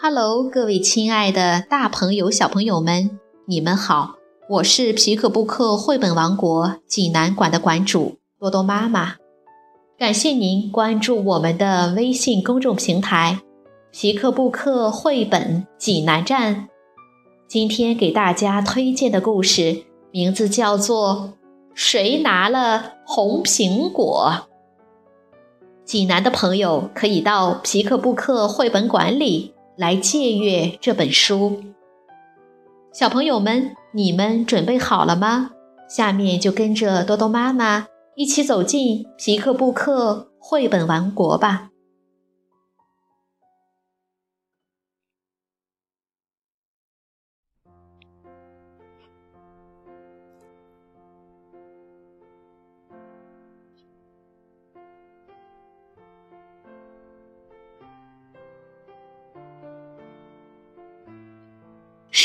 Hello，各位亲爱的大朋友、小朋友们，你们好！我是皮克布克绘本王国济南馆的馆主多多妈妈。感谢您关注我们的微信公众平台“皮克布克绘本济南站”。今天给大家推荐的故事名字叫做《谁拿了红苹果》。济南的朋友可以到皮克布克绘本馆里。来借阅这本书，小朋友们，你们准备好了吗？下面就跟着多多妈妈一起走进皮克布克绘本王国吧。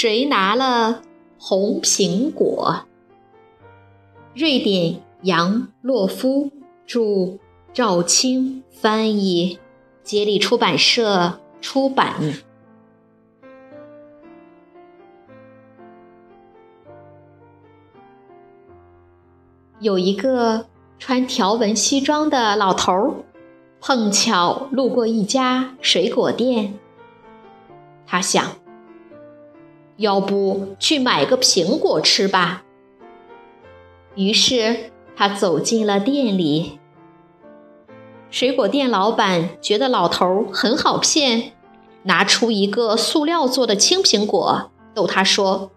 谁拿了红苹果？瑞典杨洛夫著，赵青翻译，接力出版社出版。有一个穿条纹西装的老头儿，碰巧路过一家水果店，他想。要不去买个苹果吃吧。于是他走进了店里。水果店老板觉得老头很好骗，拿出一个塑料做的青苹果，逗他说：“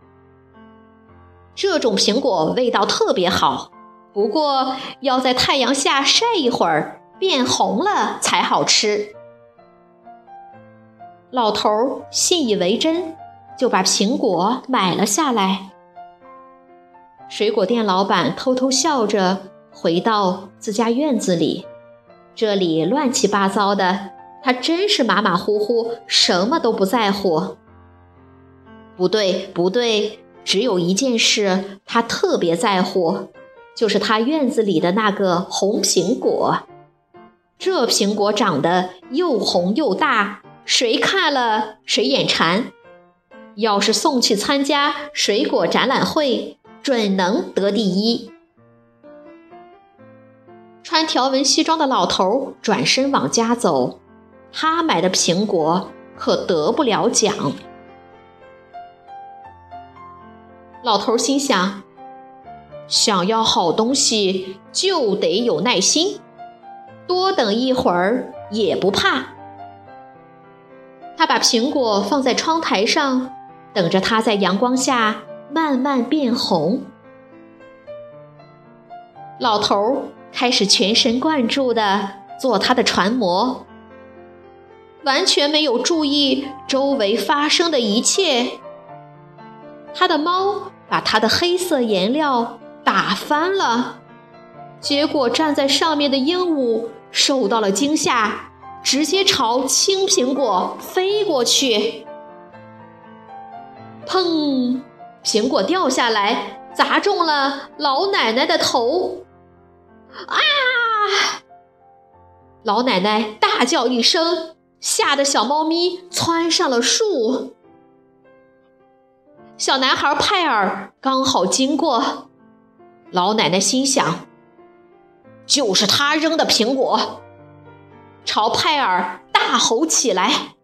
这种苹果味道特别好，不过要在太阳下晒一会儿，变红了才好吃。”老头信以为真。就把苹果买了下来。水果店老板偷偷笑着回到自家院子里，这里乱七八糟的，他真是马马虎虎，什么都不在乎。不对，不对，只有一件事他特别在乎，就是他院子里的那个红苹果。这苹果长得又红又大，谁看了谁眼馋。要是送去参加水果展览会，准能得第一。穿条纹西装的老头转身往家走，他买的苹果可得不了奖。老头心想：想要好东西就得有耐心，多等一会儿也不怕。他把苹果放在窗台上。等着它在阳光下慢慢变红。老头儿开始全神贯注地做他的船模，完全没有注意周围发生的一切。他的猫把他的黑色颜料打翻了，结果站在上面的鹦鹉受到了惊吓，直接朝青苹果飞过去。砰！苹果掉下来，砸中了老奶奶的头。啊！老奶奶大叫一声，吓得小猫咪窜上了树。小男孩派尔刚好经过，老奶奶心想：就是他扔的苹果，朝派尔大吼起来。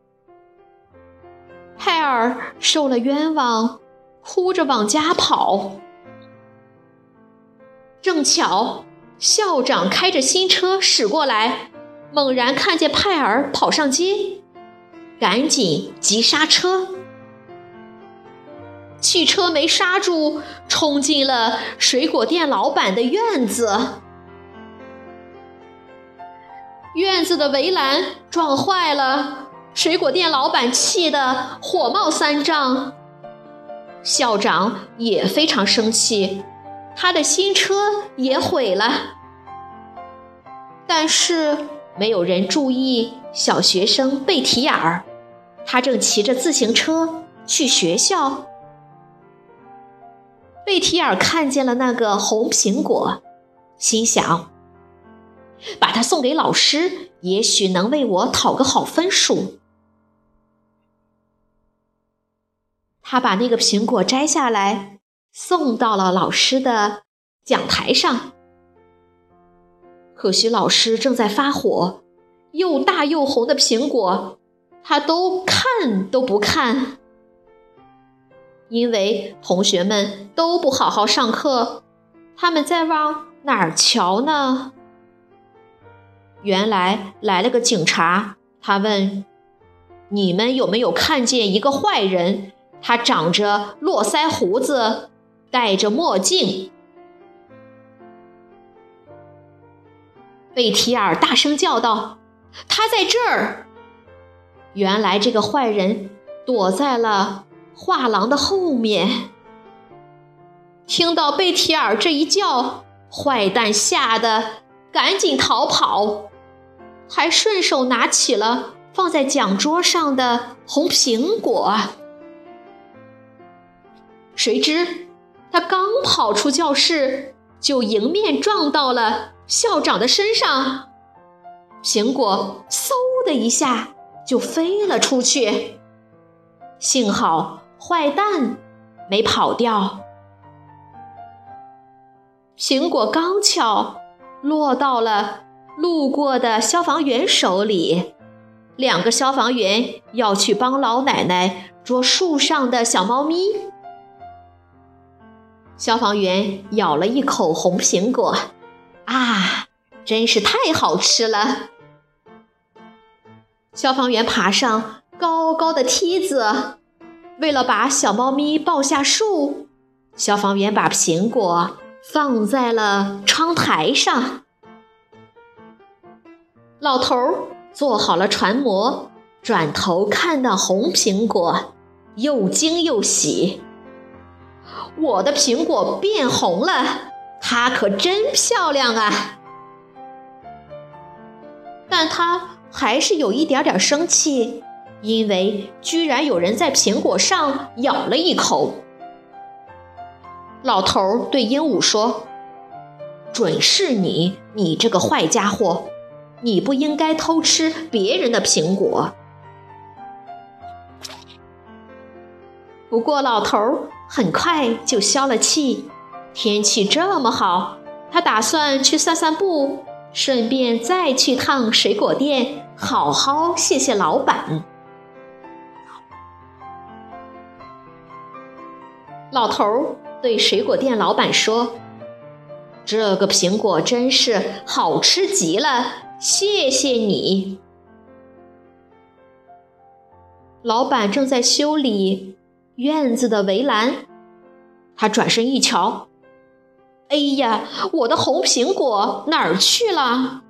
派尔受了冤枉，哭着往家跑。正巧校长开着新车驶过来，猛然看见派尔跑上街，赶紧急刹车。汽车没刹住，冲进了水果店老板的院子，院子的围栏撞坏了。水果店老板气得火冒三丈，校长也非常生气，他的新车也毁了。但是没有人注意小学生贝提尔，他正骑着自行车去学校。贝提尔看见了那个红苹果，心想：把它送给老师，也许能为我讨个好分数。他把那个苹果摘下来，送到了老师的讲台上。可惜老师正在发火，又大又红的苹果，他都看都不看。因为同学们都不好好上课，他们在往哪儿瞧呢？原来来了个警察，他问：“你们有没有看见一个坏人？他长着络腮胡子，戴着墨镜。”贝提尔大声叫道：“他在这儿！”原来这个坏人躲在了。画廊的后面，听到贝提尔这一叫，坏蛋吓得赶紧逃跑，还顺手拿起了放在讲桌上的红苹果。谁知他刚跑出教室，就迎面撞到了校长的身上，苹果嗖的一下就飞了出去，幸好。坏蛋没跑掉，苹果刚巧落到了路过的消防员手里。两个消防员要去帮老奶奶捉树上的小猫咪。消防员咬了一口红苹果，啊，真是太好吃了！消防员爬上高高的梯子。为了把小猫咪抱下树，消防员把苹果放在了窗台上。老头做好了船模，转头看到红苹果，又惊又喜。我的苹果变红了，它可真漂亮啊！但他还是有一点点生气。因为居然有人在苹果上咬了一口，老头对鹦鹉说：“准是你，你这个坏家伙，你不应该偷吃别人的苹果。”不过老头很快就消了气。天气这么好，他打算去散散步，顺便再去趟水果店，好好谢谢老板。老头儿对水果店老板说：“这个苹果真是好吃极了，谢谢你。”老板正在修理院子的围栏，他转身一瞧，“哎呀，我的红苹果哪儿去了？”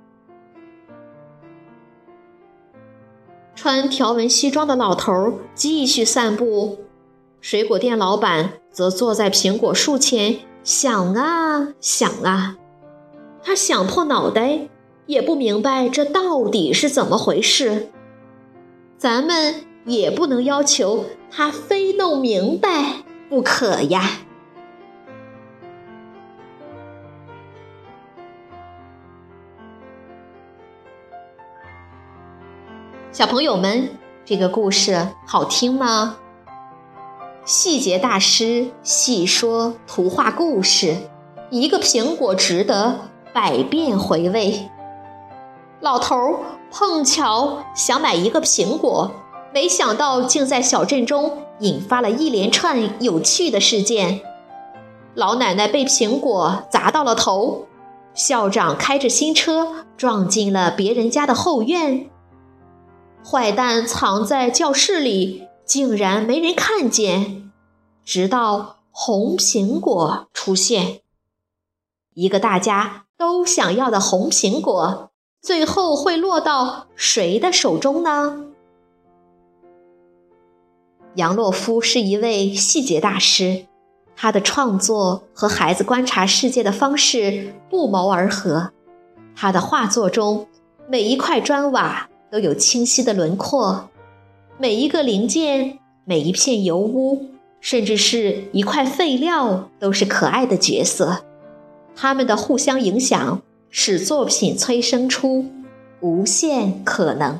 穿条纹西装的老头继续散步。水果店老板则坐在苹果树前想啊想啊，他想破脑袋也不明白这到底是怎么回事。咱们也不能要求他非弄明白不可呀。小朋友们，这个故事好听吗？细节大师细说图画故事，一个苹果值得百遍回味。老头儿碰巧想买一个苹果，没想到竟在小镇中引发了一连串有趣的事件。老奶奶被苹果砸到了头，校长开着新车撞进了别人家的后院，坏蛋藏在教室里。竟然没人看见，直到红苹果出现。一个大家都想要的红苹果，最后会落到谁的手中呢？杨洛夫是一位细节大师，他的创作和孩子观察世界的方式不谋而合。他的画作中，每一块砖瓦都有清晰的轮廓。每一个零件，每一片油污，甚至是一块废料，都是可爱的角色。他们的互相影响，使作品催生出无限可能。